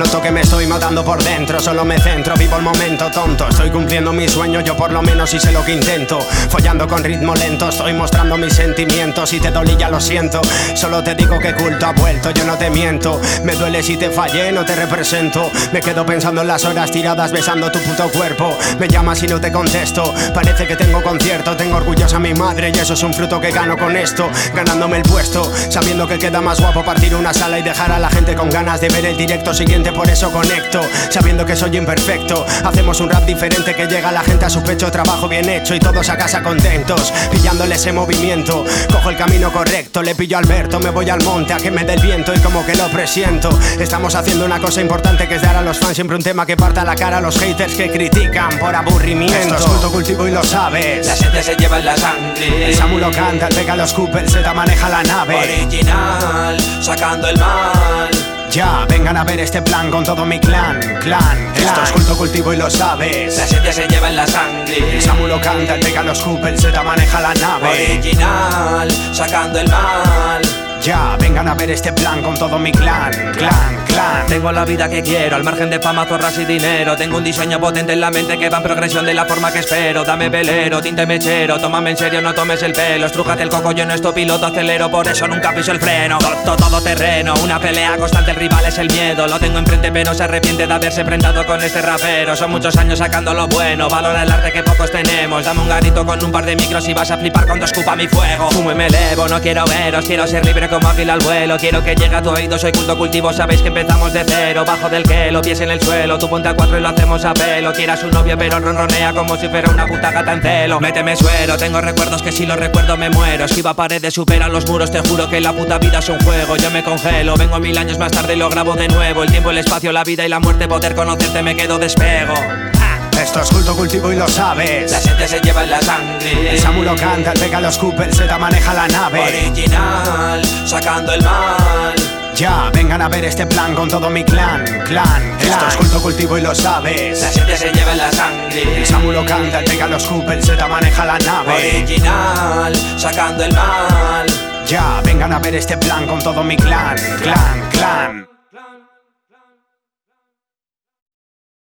Siento que me estoy matando por dentro, solo me centro, vivo el momento tonto. Estoy cumpliendo mi sueño, yo por lo menos hice lo que intento. Follando con ritmo lento, estoy mostrando mis sentimientos. Y te dolí, ya lo siento. Solo te digo que culto ha vuelto, yo no te miento. Me duele si te fallé, no te represento. Me quedo pensando en las horas tiradas besando tu puto cuerpo. Me llamas y no te contesto. Parece que tengo concierto, tengo orgullosa a mi madre y eso es un fruto que gano con esto. Ganándome el puesto, sabiendo que queda más guapo partir una sala y dejar a la gente con ganas de ver el directo siguiente, por eso conecto. Sabiendo que soy imperfecto, hacemos un rap diferente que llega a la gente a su pecho. Trabajo bien hecho y todos a casa contentos, pillándole ese movimiento. Cojo el camino correcto, le pillo a Alberto, me voy al monte a que me dé el viento y como que lo presiento. Estamos haciendo una cosa importante que es dar a los fans siempre un tema que parta la cara a los haters que critican por aburrimiento. Esto es culto, cultivo y lo sabes. La gente se lleva en la sangre. El Samu lo canta, el Pega los Cooper, Z maneja la nave. Original, sacando el mal. Ya, vengan a ver este plan con todo mi clan, clan. Esto es culto, cultivo y lo sabes. La gente se lleva en la sangre. El Samu lo canta, Pega los Cooper, Z maneja la nave. Original, sacando el mal. Ya, vengan a ver este plan con todo mi clan, clan, clan. Tengo la vida que quiero, al margen de fama, zorras y dinero. Tengo un diseño potente en la mente que va en progresión de la forma que espero. Dame velero, tinte mechero, tómame en serio, no tomes el pelo. Estrújate el coco, yo no estoy piloto, acelero, por eso nunca piso el freno. Todo, todo terreno, una pelea constante, el rival es el miedo. Lo tengo enfrente, pero se arrepiente de haberse enfrentado con este rapero. Son muchos años sacando lo bueno, valora el arte que pocos tenemos. Dame un garito con un par de micros y vas a flipar cuando escupa mi fuego. Fumo me elevo, no quiero veros, quiero ser libre como águila al vuelo. Quiero que llegue a tu oído, soy culto cultivo, sabéis que empezamos de cero. Bajo del que lo pies en el suelo, tú ponte a cuatro y lo hacemos a pelo. Quieras un novio, pero ronronea como si fuera una puta gata en celo. Méteme suero, tengo recuerdos que si los recuerdo me muero. Esquiva paredes, supera los muros, te juro que la puta vida es un juego. Yo me congelo, vengo mil años más tarde y lo grabo de nuevo. El tiempo, el espacio, la vida y la muerte, poder conocerte me quedo despego. Esto es culto, cultivo y lo sabes. La gente se lleva en la sangre. El Samu lo canta, el Pega los Cooper, Z maneja la nave. Original, sacando el mal. Ya, vengan a ver este plan con todo mi clan, clan. Esto es culto, cultivo y lo sabes. La gente se lleva en la sangre. El Samu lo canta, el Pega los Cooper, Z maneja la nave. Original, sacando el mal. Ya, vengan a ver este plan con todo mi clan, clan, clan.